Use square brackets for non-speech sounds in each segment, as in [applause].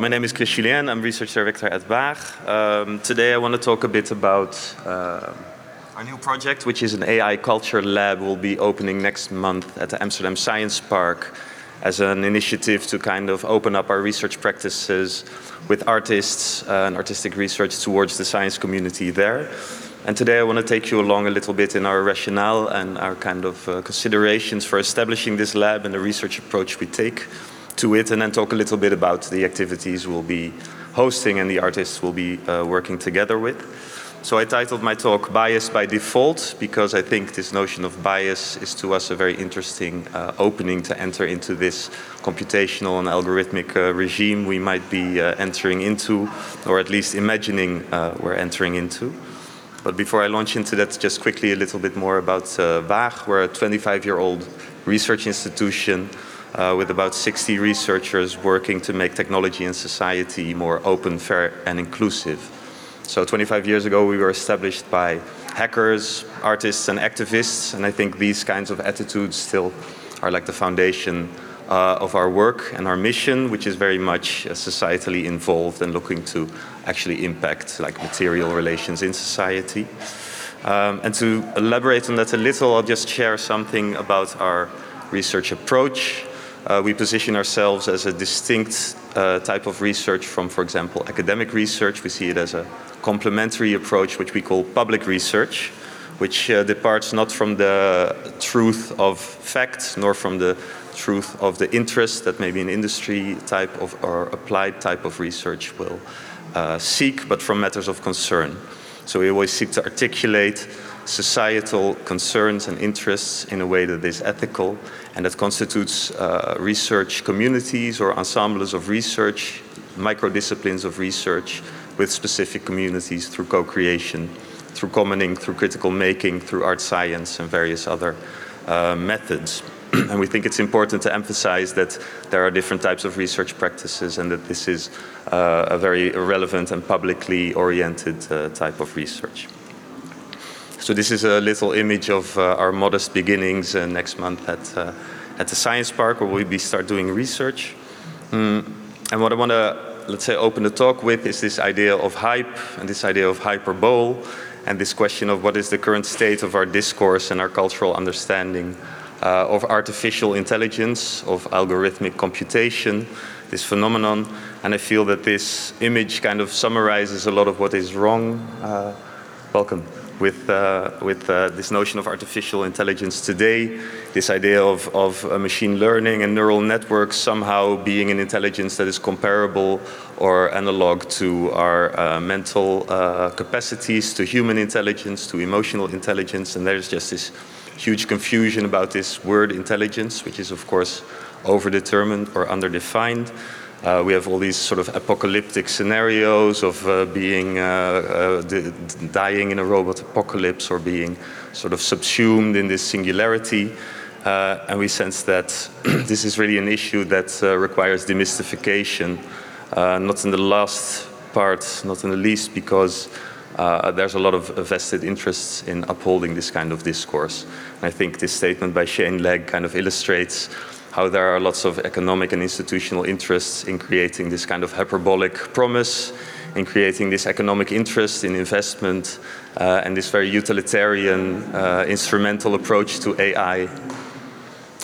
My name is Chris Julien. I'm research director at Waag. Um, today I want to talk a bit about uh, our new project, which is an AI culture lab. will be opening next month at the Amsterdam Science Park as an initiative to kind of open up our research practices with artists uh, and artistic research towards the science community there. And today I want to take you along a little bit in our rationale and our kind of uh, considerations for establishing this lab and the research approach we take to it, and then talk a little bit about the activities we'll be hosting and the artists we'll be uh, working together with. So I titled my talk Bias by Default because I think this notion of bias is to us a very interesting uh, opening to enter into this computational and algorithmic uh, regime we might be uh, entering into, or at least imagining uh, we're entering into. But before I launch into that, just quickly a little bit more about uh, Waag. We're a 25 year old research institution uh, with about 60 researchers working to make technology and society more open, fair, and inclusive. So 25 years ago, we were established by hackers, artists, and activists, and I think these kinds of attitudes still are like the foundation uh, of our work and our mission, which is very much uh, societally involved and looking to actually impact like material relations in society. Um, and to elaborate on that a little, I'll just share something about our research approach uh, we position ourselves as a distinct uh, type of research from, for example, academic research. We see it as a complementary approach, which we call public research, which uh, departs not from the truth of facts nor from the truth of the interest that maybe an industry type of or applied type of research will uh, seek, but from matters of concern. So we always seek to articulate societal concerns and interests in a way that is ethical and that constitutes uh, research communities or ensembles of research, microdisciplines of research with specific communities through co-creation, through commoning, through critical making, through art science and various other uh, methods. [clears throat] and we think it's important to emphasize that there are different types of research practices and that this is uh, a very relevant and publicly oriented uh, type of research. So this is a little image of uh, our modest beginnings uh, next month at, uh, at the Science Park where we'll be start doing research. Mm. And what I want to, let's say, open the talk with is this idea of hype and this idea of hyperbole and this question of what is the current state of our discourse and our cultural understanding uh, of artificial intelligence, of algorithmic computation, this phenomenon. And I feel that this image kind of summarizes a lot of what is wrong. Uh, welcome with, uh, with uh, this notion of artificial intelligence today, this idea of, of uh, machine learning and neural networks somehow being an intelligence that is comparable or analog to our uh, mental uh, capacities, to human intelligence, to emotional intelligence, and there's just this huge confusion about this word intelligence, which is of course overdetermined or underdefined. Uh, we have all these sort of apocalyptic scenarios of uh, being uh, uh dying in a robot apocalypse or being sort of subsumed in this singularity. Uh, and we sense that [clears throat] this is really an issue that uh, requires demystification, not in the last part, not in the least, because there's a lot of vested interests in upholding this kind of discourse. And I think this statement by Shane Legg kind of illustrates how there are lots of economic and institutional interests in creating this kind of hyperbolic promise, in creating this economic interest in investment, uh, and this very utilitarian, uh, instrumental approach to AI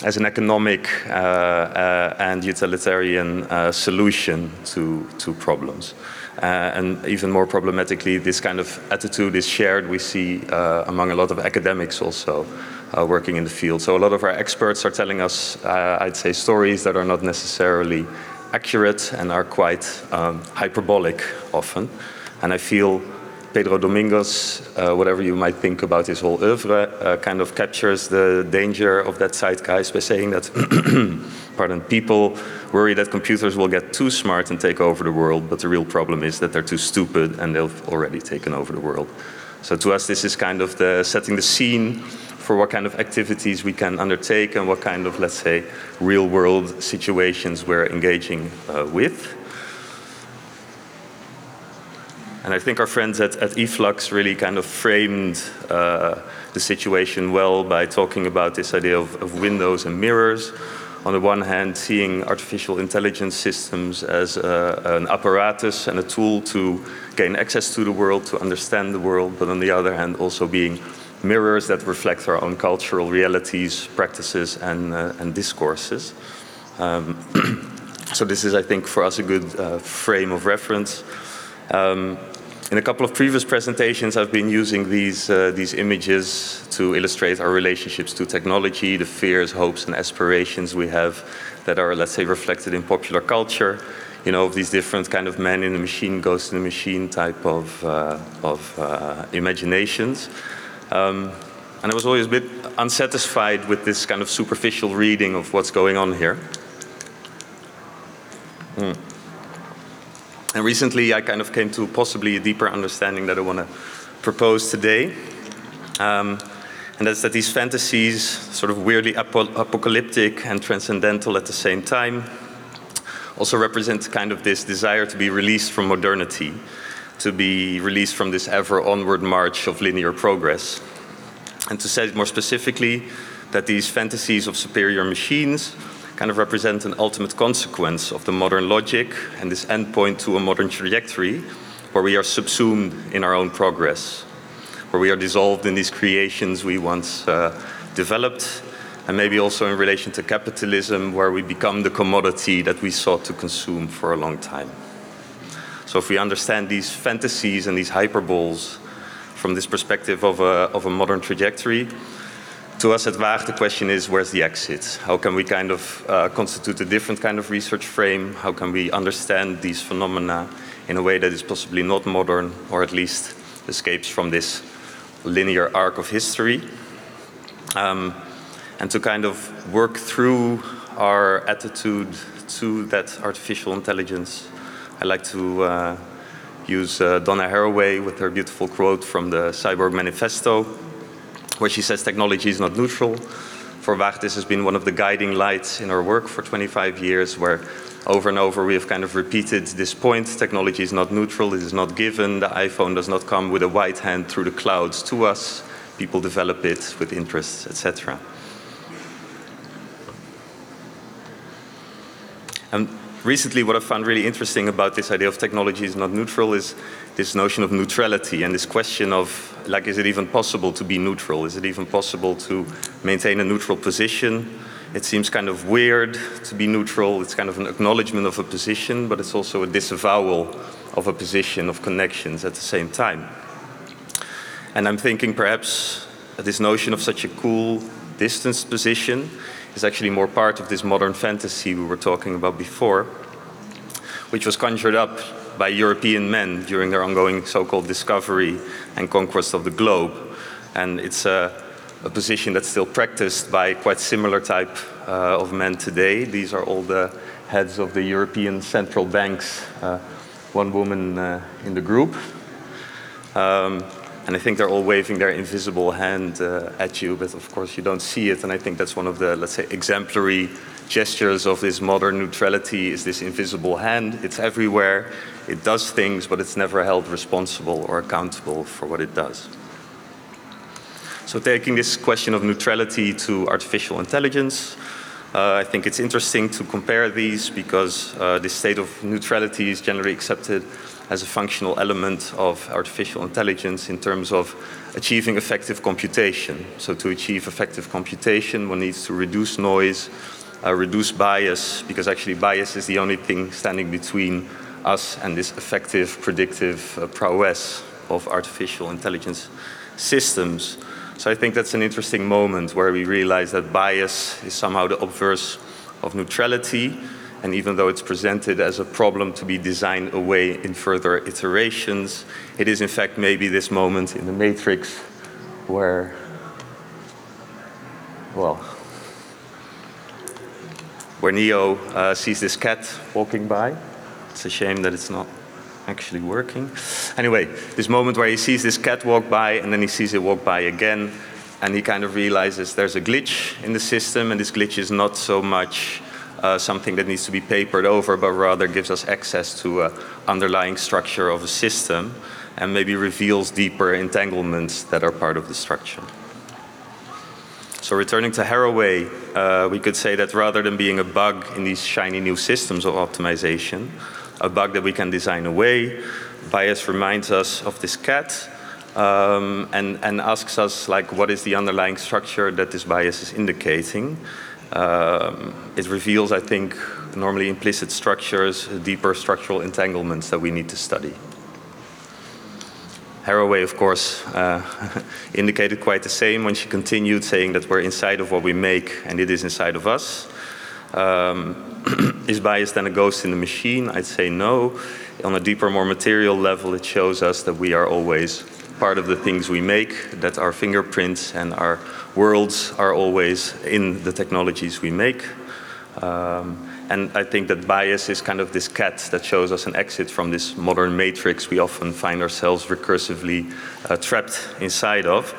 as an economic uh, uh, and utilitarian uh, solution to, to problems. Uh, and even more problematically, this kind of attitude is shared, we see among a lot of academics also uh, working in the field. So a lot of our experts are telling us, uh, I'd say, stories that are not necessarily accurate and are quite um, hyperbolic often. And I feel Pedro Domingos, uh, whatever you might think about his whole oeuvre, uh, kind of captures the danger of that zeitgeist by saying that, [clears throat] pardon, people worry that computers will get too smart and take over the world, but the real problem is that they're too stupid and they've already taken over the world. So to us, this is kind of the setting the scene for what kind of activities we can undertake and what kind of, let's say, real world situations we're engaging uh, with. And I think our friends at, at eFlux really kind of framed uh, the situation well by talking about this idea of, of windows and mirrors. on the one hand, seeing artificial intelligence systems as a, an apparatus and a tool to gain access to the world, to understand the world, but on the other hand, also being mirrors that reflect our own cultural realities, practices, and, uh, and discourses. Um, [clears throat] so this is, I think, for us a good uh, frame of reference. Um, in a couple of previous presentations, I've been using these, uh, these images to illustrate our relationships to technology, the fears, hopes, and aspirations we have that are, let's say, reflected in popular culture. You know, of these different kind of man in the machine, ghost in the machine type of, uh, of uh, imaginations. Um, and I was always a bit unsatisfied with this kind of superficial reading of what's going on here. Hmm. And recently I kind of came to possibly a deeper understanding that I want to propose today. Um, and that's that these fantasies, sort of weirdly ap- apocalyptic and transcendental at the same time, also represent kind of this desire to be released from modernity, to be released from this ever onward march of linear progress. And to say it more specifically, that these fantasies of superior machines kind of represent an ultimate consequence of the modern logic and this endpoint to a modern trajectory where we are subsumed in our own progress, where we are dissolved in these creations we once uh, developed, and maybe also in relation to capitalism, where we become the commodity that we sought to consume for a long time. So, if we understand these fantasies and these hyperboles from this perspective of a, of a modern trajectory, to us at Waag, the question is where's the exit? How can we kind of uh, constitute a different kind of research frame? How can we understand these phenomena in a way that is possibly not modern or at least escapes from this linear arc of history? Um, and to kind of work through our attitude to that artificial intelligence, I like to uh, use uh, Donna Haraway with her beautiful quote from the Cyborg Manifesto where she says technology is not neutral. For Waag, this has been one of the guiding lights in our work for 25 years, where over and over we have kind of repeated this point technology is not neutral, it is not given, the iPhone does not come with a white hand through the clouds to us, people develop it with interests, etc. And recently, what I found really interesting about this idea of technology is not neutral is this notion of neutrality and this question of like, is it even possible to be neutral? Is it even possible to maintain a neutral position? It seems kind of weird to be neutral. It's kind of an acknowledgement of a position, but it's also a disavowal of a position of connections at the same time. And I'm thinking perhaps this notion of such a cool, distanced position is actually more part of this modern fantasy we were talking about before, which was conjured up by European men during their ongoing so called discovery and conquest of the globe. And it's a, a position that's still practiced by quite similar type uh, of men today. These are all the heads of the European central banks, uh, one woman uh, in the group. Um, and I think they're all waving their invisible hand uh, at you, but of course you don't see it. And I think that's one of the, let's say, exemplary gestures of this modern neutrality is this invisible hand. It's everywhere. It does things, but it's never held responsible or accountable for what it does. So, taking this question of neutrality to artificial intelligence, I think it's interesting to compare these because uh, this state of neutrality is generally accepted as a functional element of artificial intelligence in terms of achieving effective computation. So, to achieve effective computation, one needs to reduce noise, uh, reduce bias, because actually, bias is the only thing standing between us and this effective predictive uh, prowess of artificial intelligence systems. So I think that's an interesting moment where we realize that bias is somehow the obverse of neutrality, and even though it's presented as a problem to be designed away in further iterations, it is in fact maybe this moment in the matrix where, well, where Neo uh, sees this cat walking by. It's a shame that it's not actually working. Anyway, this moment where he sees this cat walk by and then he sees it walk by again, and he kind of realizes there's a glitch in the system, and this glitch is not so much uh, something that needs to be papered over, but rather gives us access to an underlying structure of a system and maybe reveals deeper entanglements that are part of the structure. So returning to Haraway, uh, we could say that rather than being a bug in these shiny new systems of optimization, a bug that we can design away, bias reminds us of this cat um, and, and asks us like what is the underlying structure that this bias is indicating. Um, it reveals, I think, normally implicit structures, deeper structural entanglements that we need to study. Haraway, of course, uh, [laughs] indicated quite the same when she continued saying that we're inside of what we make and it is inside of us. Um, [clears throat] is bias then a ghost in the machine? I'd say no. On a deeper, more material level, it shows us that we are always part of the things we make, that our fingerprints and our worlds are always in the technologies we make. Um, and I think that bias is kind of this cat that shows us an exit from this modern matrix we often find ourselves recursively uh, trapped inside of.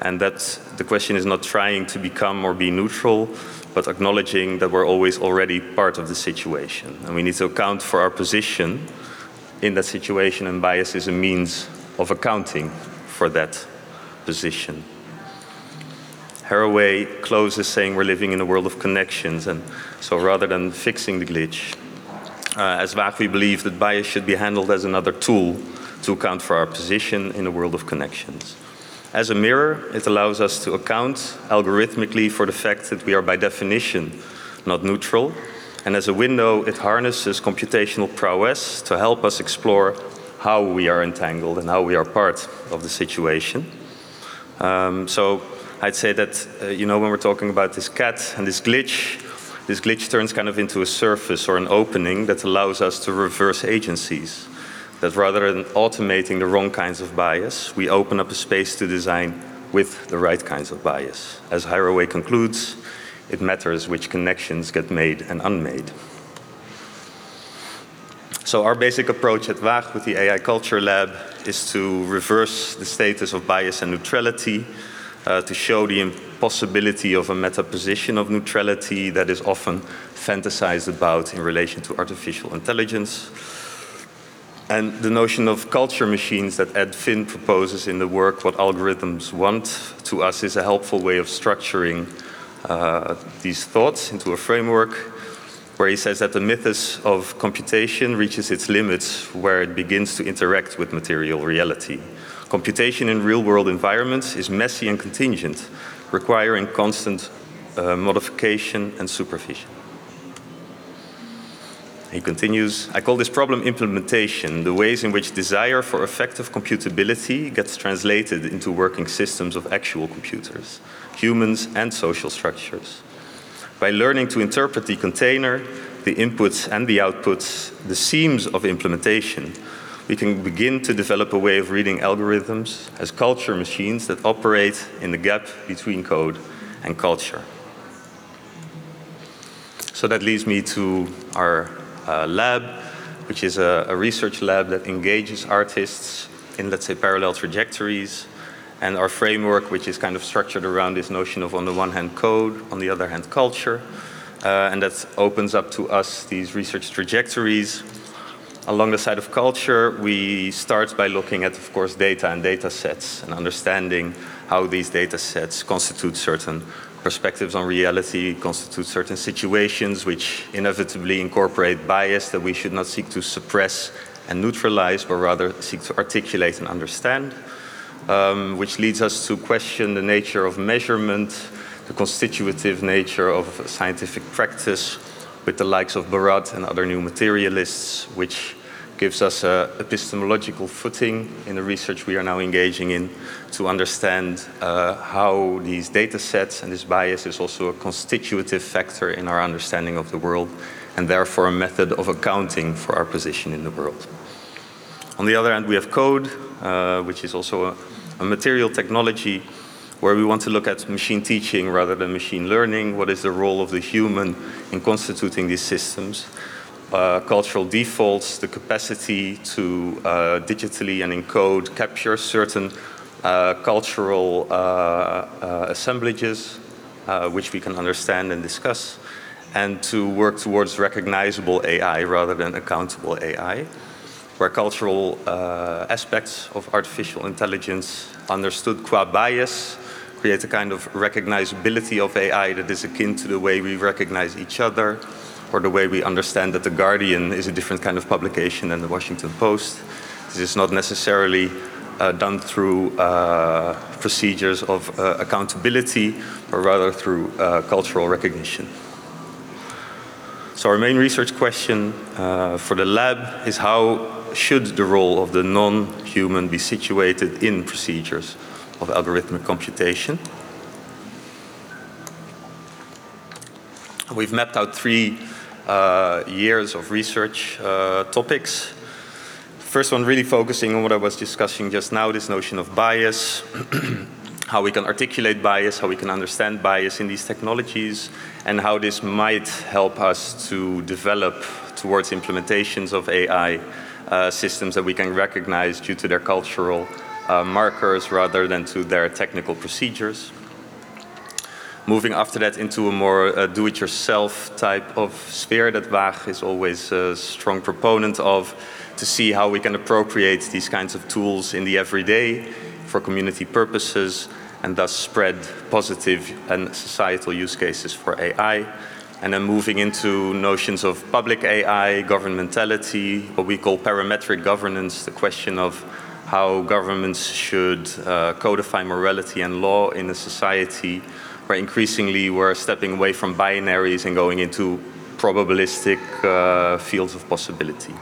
And that the question is not trying to become or be neutral, but acknowledging that we're always already part of the situation. And we need to account for our position in that situation, and bias is a means of accounting for that position. Haraway closes saying we're living in a world of connections, and so rather than fixing the glitch, uh, as Waag, we believe that bias should be handled as another tool to account for our position in a world of connections. As a mirror, it allows us to account algorithmically for the fact that we are by definition not neutral. And as a window, it harnesses computational prowess to help us explore how we are entangled and how we are part of the situation. Um, so I'd say that, uh, you know, when we're talking about this cat and this glitch, this glitch turns kind of into a surface or an opening that allows us to reverse agencies. That rather than automating the wrong kinds of bias, we open up a space to design with the right kinds of bias. As Haraway concludes, it matters which connections get made and unmade. So our basic approach at Waag with the AI Culture Lab is to reverse the status of bias and neutrality uh, to show the impossibility of a meta position of neutrality that is often fantasized about in relation to artificial intelligence. And the notion of culture machines that Ed Finn proposes in the work, What Algorithms Want, to us is a helpful way of structuring uh, these thoughts into a framework where he says that the mythos of computation reaches its limits where it begins to interact with material reality. Computation in real world environments is messy and contingent, requiring constant uh, modification and supervision. He continues, I call this problem implementation, the ways in which desire for effective computability gets translated into working systems of actual computers, humans and social structures. By learning to interpret the container, the inputs and the outputs, the seams of implementation, we can begin to develop a way of reading algorithms as culture machines that operate in the gap between code and culture. So that leads me to our uh, lab, which is a, a research lab that engages artists in, let's say, parallel trajectories, and our framework, which is kind of structured around this notion of, on the one hand, code, on the other hand, culture. Uh, and that opens up to us these research trajectories Along the side of culture, we start by looking at, of course, data and data sets and understanding how these data sets constitute certain perspectives on reality, constitute certain situations which inevitably incorporate bias that we should not seek to suppress and neutralize, but rather seek to articulate and understand, um, which leads us to question the nature of measurement, the constitutive nature of scientific practice, with the likes of Barad and other new materialists, which gives us an epistemological footing in the research we are now engaging in to understand uh, how these data sets and this bias is also a constitutive factor in our understanding of the world and therefore a method of accounting for our position in the world. On the other hand, we have code, uh, which is also a, a material technology where we want to look at machine teaching rather than machine learning. What is the role of the human in constituting these systems? Uh, cultural defaults, the capacity to uh, digitally and encode, capture certain uh, cultural uh, uh, assemblages, which we can understand and discuss, and to work towards recognizable AI rather than accountable AI, where cultural aspects of artificial intelligence understood qua bias create a kind of recognizability of AI that is akin to the way we recognize each other, or the way we understand that The Guardian is a different kind of publication than the Washington Post. This is not necessarily uh, done through uh, procedures of uh, accountability, but rather through uh, cultural recognition. So our main research question uh, for the lab is how should the role of the non-human be situated in procedures of algorithmic computation? We've mapped out three years of research uh, topics. First one really focusing on what I was discussing just now, this notion of bias, [clears throat] how we can articulate bias, how we can understand bias in these technologies, and how this might help us to develop towards implementations of AI uh, systems that we can recognize due to their cultural uh, markers rather than to their technical procedures. Moving after that into a more uh, do-it-yourself type of sphere that Waag is always a strong proponent of, to see how we can appropriate these kinds of tools in the everyday for community purposes and thus spread positive and societal use cases for AI. And then moving into notions of public AI, governmentality, what we call parametric governance, the question of how governments should uh, codify morality and law in a society where increasingly we're stepping away from binaries and going into probabilistic uh, fields of possibility.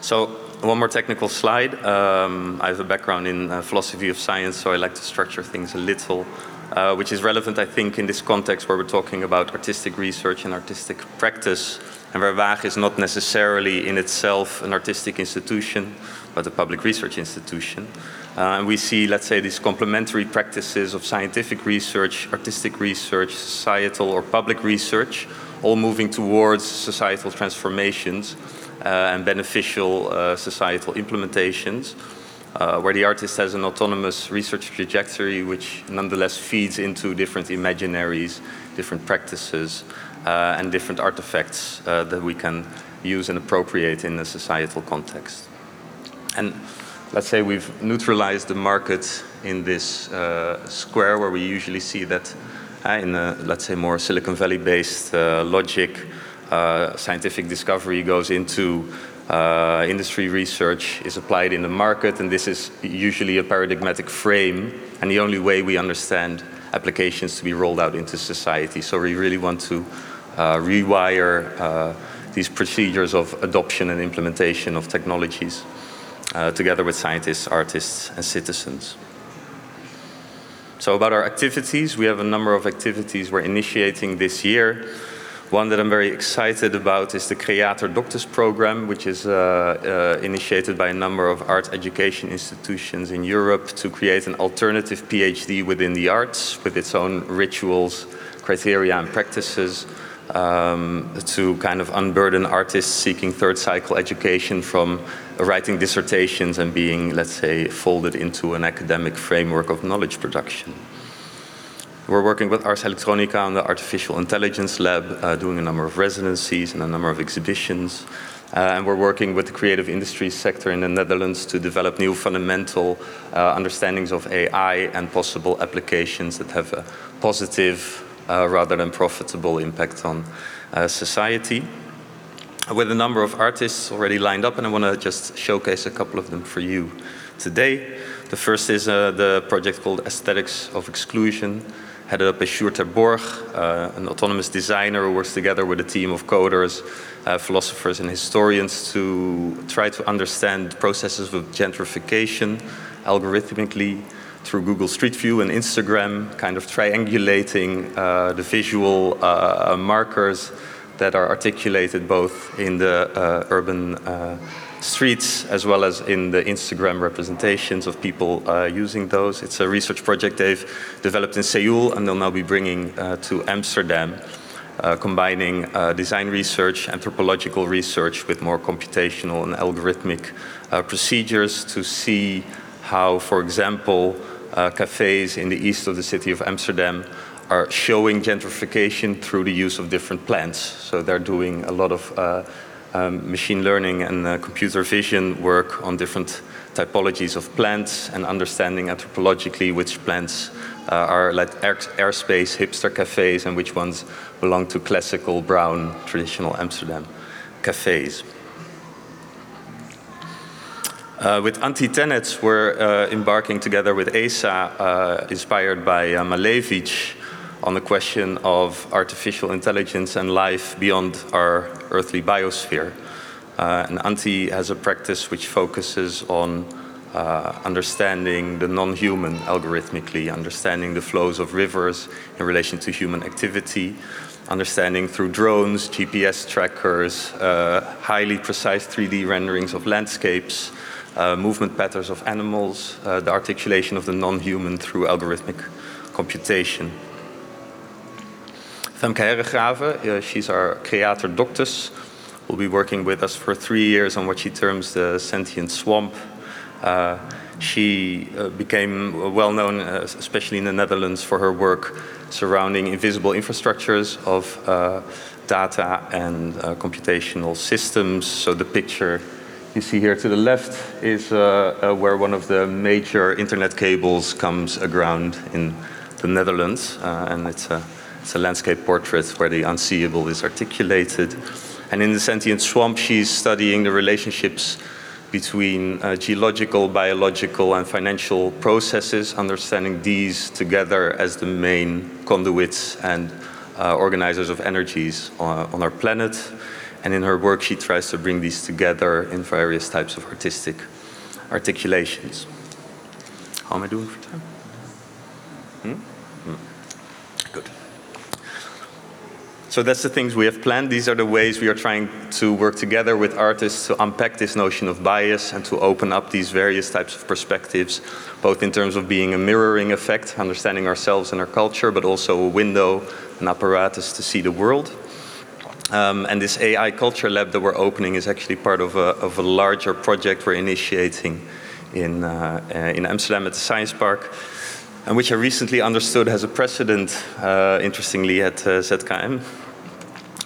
So one more technical slide. Um, I have a background in uh, philosophy of science, so I like to structure things a little, uh, which is relevant, I think, in this context where we're talking about artistic research and artistic practice, and where Waag is not necessarily in itself an artistic institution, but a public research institution. Uh, and we see, let's say, these complementary practices of scientific research, artistic research, societal or public research, all moving towards societal transformations uh, and beneficial uh, societal implementations, uh, where the artist has an autonomous research trajectory which nonetheless feeds into different imaginaries, different practices, and different artifacts that we can use and appropriate in a societal context. And let's say we've neutralized the market in this uh, square where we usually see that uh, in a, let's say, more Silicon Valley based uh, logic, uh, scientific discovery goes into uh, industry research is applied in the market, and this is usually a paradigmatic frame and the only way we understand applications to be rolled out into society. So we really want to rewire these procedures of adoption and implementation of technologies uh, together with scientists, artists, and citizens. So about our activities, we have a number of activities we're initiating this year. One that I'm very excited about is the Creator Doctus program, which is uh, uh, initiated by a number of art education institutions in Europe to create an alternative PhD within the arts with its own rituals, criteria, and practices. Um, to kind of unburden artists seeking third cycle education from writing dissertations and being, let's say, folded into an academic framework of knowledge production. We're working with Ars Electronica on the Artificial Intelligence Lab, uh, doing a number of residencies and a number of exhibitions. Uh, and we're working with the creative industries sector in the Netherlands to develop new fundamental uh, understandings of AI and possible applications that have a positive uh, rather than profitable impact on uh, society. With a number of artists already lined up, and I want to just showcase a couple of them for you today. The first is uh, the project called Aesthetics of Exclusion, headed up by Sjoerd Borg, uh, an autonomous designer who works together with a team of coders, uh, philosophers, and historians to try to understand processes of gentrification algorithmically through Google Street View and Instagram, kind of triangulating uh, the visual uh, markers that are articulated both in the uh, urban uh, streets as well as in the Instagram representations of people uh, using those. It's a research project they've developed in Seoul and they'll now be bringing uh, to Amsterdam, uh, combining uh, design research, anthropological research with more computational and algorithmic procedures to see how, for example, cafes in the east of the city of Amsterdam are showing gentrification through the use of different plants. So they're doing a lot of um, machine learning and uh, computer vision work on different typologies of plants and understanding anthropologically which plants uh, are like air, airspace hipster cafes and which ones belong to classical brown traditional Amsterdam cafes. Uh, with Antti Tenetz, we're uh, embarking together with ESA, uh, inspired by uh, Malevich, on the question of artificial intelligence and life beyond our earthly biosphere. Uh, and Antti has a practice which focuses on uh, understanding the non-human algorithmically, understanding the flows of rivers in relation to human activity, understanding through drones, GPS trackers, uh, highly precise 3D renderings of landscapes, uh, movement patterns of animals, uh, the articulation of the non-human through algorithmic computation. Femke Herregraven, uh, she's our creator doctus, will be working with us for three years on what she terms the sentient swamp. Uh, she uh, became well known, uh, especially in the Netherlands, for her work surrounding invisible infrastructures of uh, data and uh, computational systems. So the picture you see here to the left is uh, where one of the major internet cables comes aground in the Netherlands, and it's a, it's a landscape portrait where the unseeable is articulated. And in the sentient swamp, she's studying the relationships between uh, geological, biological, and financial processes, understanding these together as the main conduits and uh, organizers of energies on, on, our planet. And in her work, she tries to bring these together in various types of artistic articulations. How am I doing for time? So that's the things we have planned. These are the ways we are trying to work together with artists to unpack this notion of bias and to open up these various types of perspectives, both in terms of being a mirroring effect, understanding ourselves and our culture, but also a window, an apparatus to see the world. Um, and this AI Culture Lab that we're opening is actually part of a, of a larger project we're initiating in, uh, uh, in Amsterdam at the Science Park and which I recently understood has a precedent, uh, interestingly, at uh, ZKM,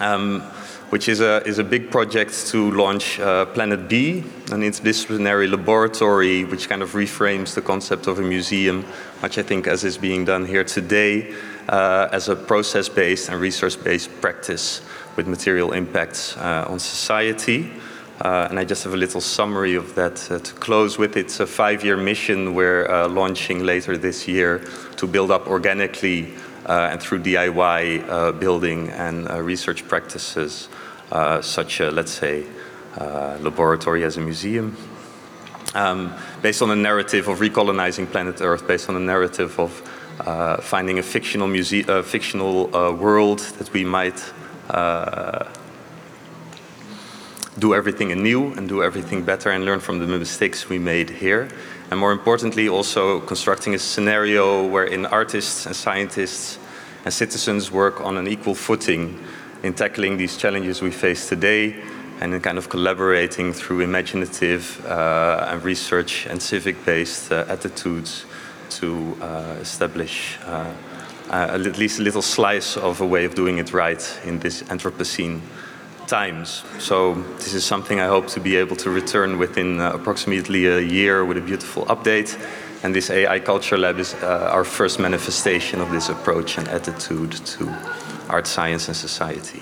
um, which is a, is a big project to launch uh, Planet B, an interdisciplinary laboratory which kind of reframes the concept of a museum, much I think as is being done here today, uh, as a process-based and resource-based practice with material impacts on society. Uh, and I just have a little summary of that uh, to close with. It's a five-year mission we're uh, launching later this year to build up organically uh, and through DIY uh, building and uh, research practices, such a, let's say, laboratory as a museum. Um, based on a narrative of recolonizing planet Earth, based on a narrative of finding a fictional, muse- fictional world that we might do everything anew and do everything better and learn from the mistakes we made here. And more importantly, also constructing a scenario wherein artists and scientists and citizens work on an equal footing in tackling these challenges we face today and in kind of collaborating through imaginative uh, and research and civic-based uh, attitudes to uh, establish uh, at least a little slice of a way of doing it right in this Anthropocene times. So this is something I hope to be able to return within uh, approximately a year with a beautiful update. And this AI Culture Lab is uh, our first manifestation of this approach and attitude to art, science, and society.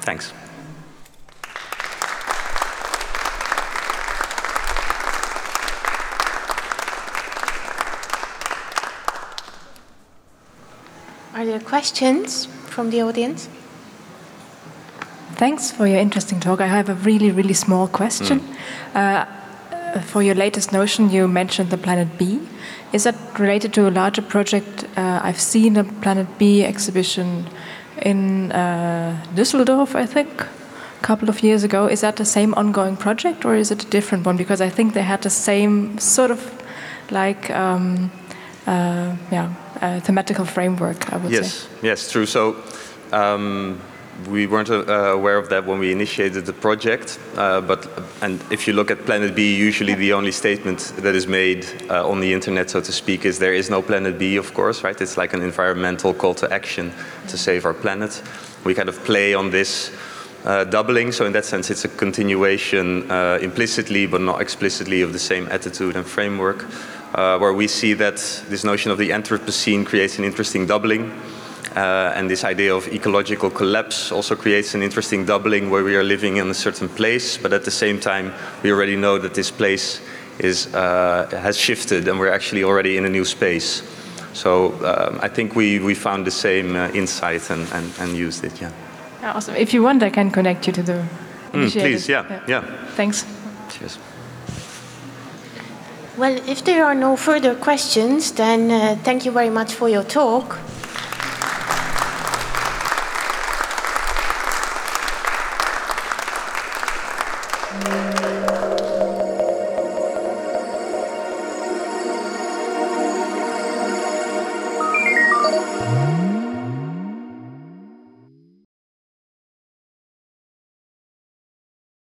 Thanks. Are there questions from the audience? Thanks for your interesting talk. I have a really, really small question. Mm. Uh, for your latest notion, you mentioned the Planet B. Is that related to a larger project? Uh, I've seen a Planet B exhibition in uh, Düsseldorf, I think, a couple of years ago. Is that the same ongoing project, or is it a different one? Because I think they had the same sort of like um, uh, yeah uh, thematical framework. I would yes, say. Yes, true. So. Um, we weren't uh, aware of that when we initiated the project. Uh, but and if you look at Planet B, usually the only statement that is made uh, on the internet, so to speak, is there is no Planet B. Of course, right? It's like an environmental call to action to save our planet. We kind of play on this uh, doubling. So in that sense, it's a continuation uh, implicitly but not explicitly of the same attitude and framework, uh, where we see that this notion of the Anthropocene creates an interesting doubling. Uh, and this idea of ecological collapse also creates an interesting doubling where we are living in a certain place, but at the same time, we already know that this place is, uh, has shifted and we're actually already in a new space. So um, I think we, we found the same uh, insight and, and, and used it, yeah. Yeah, Awesome. If you want, I can connect you to the. Mm, initiative. please, yeah, yeah. Thanks. Cheers. Well, if there are no further questions, then uh, thank you very much for your talk.